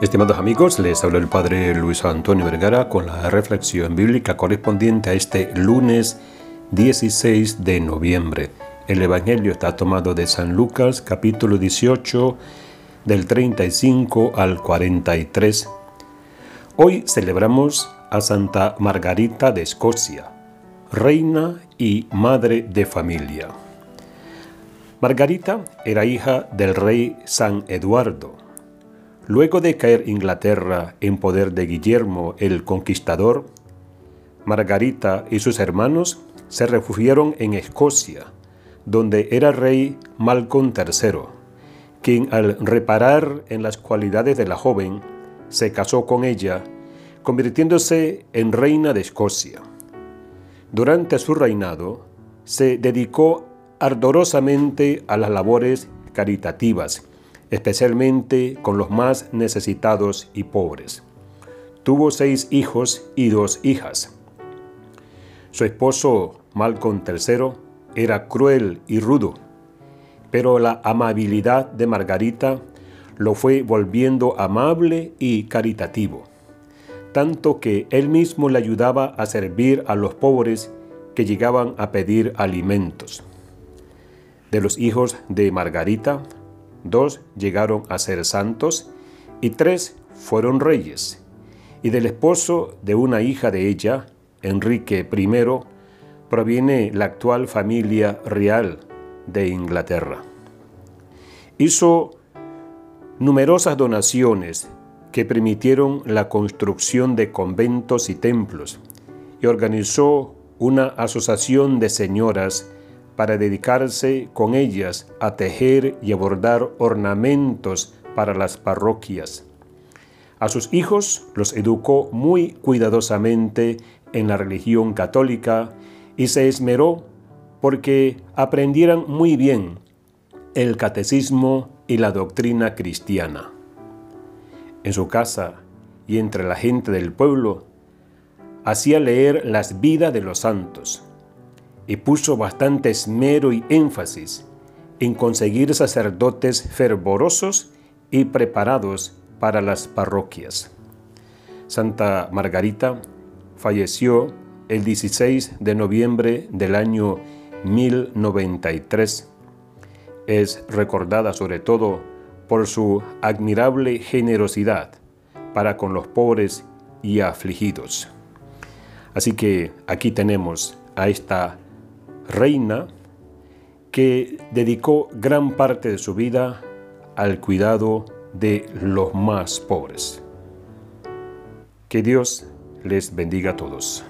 Estimados amigos, les habla el Padre Luis Antonio Vergara con la reflexión bíblica correspondiente a este lunes 16 de noviembre. El Evangelio está tomado de San Lucas capítulo 18 del 35 al 43. Hoy celebramos a Santa Margarita de Escocia, reina y madre de familia. Margarita era hija del rey San Eduardo Luego de caer Inglaterra en poder de Guillermo el Conquistador, Margarita y sus hermanos se refugiaron en Escocia, donde era rey Malcolm III, quien al reparar en las cualidades de la joven, se casó con ella, convirtiéndose en reina de Escocia. Durante su reinado, se dedicó ardorosamente a las labores caritativas especialmente con los más necesitados y pobres. Tuvo seis hijos y dos hijas. Su esposo, Malcolm III, era cruel y rudo, pero la amabilidad de Margarita lo fue volviendo amable y caritativo, tanto que él mismo le ayudaba a servir a los pobres que llegaban a pedir alimentos. De los hijos de Margarita, dos llegaron a ser santos y tres fueron reyes. Y del esposo de una hija de ella, Enrique I, proviene la actual familia real de Inglaterra. Hizo numerosas donaciones que permitieron la construcción de conventos y templos y organizó una asociación de señoras para dedicarse con ellas a tejer y a bordar ornamentos para las parroquias. A sus hijos los educó muy cuidadosamente en la religión católica y se esmeró porque aprendieran muy bien el catecismo y la doctrina cristiana. En su casa y entre la gente del pueblo, hacía leer las vidas de los santos y puso bastante esmero y énfasis en conseguir sacerdotes fervorosos y preparados para las parroquias. Santa Margarita falleció el 16 de noviembre del año 1093. Es recordada sobre todo por su admirable generosidad para con los pobres y afligidos. Así que aquí tenemos a esta reina que dedicó gran parte de su vida al cuidado de los más pobres. Que Dios les bendiga a todos.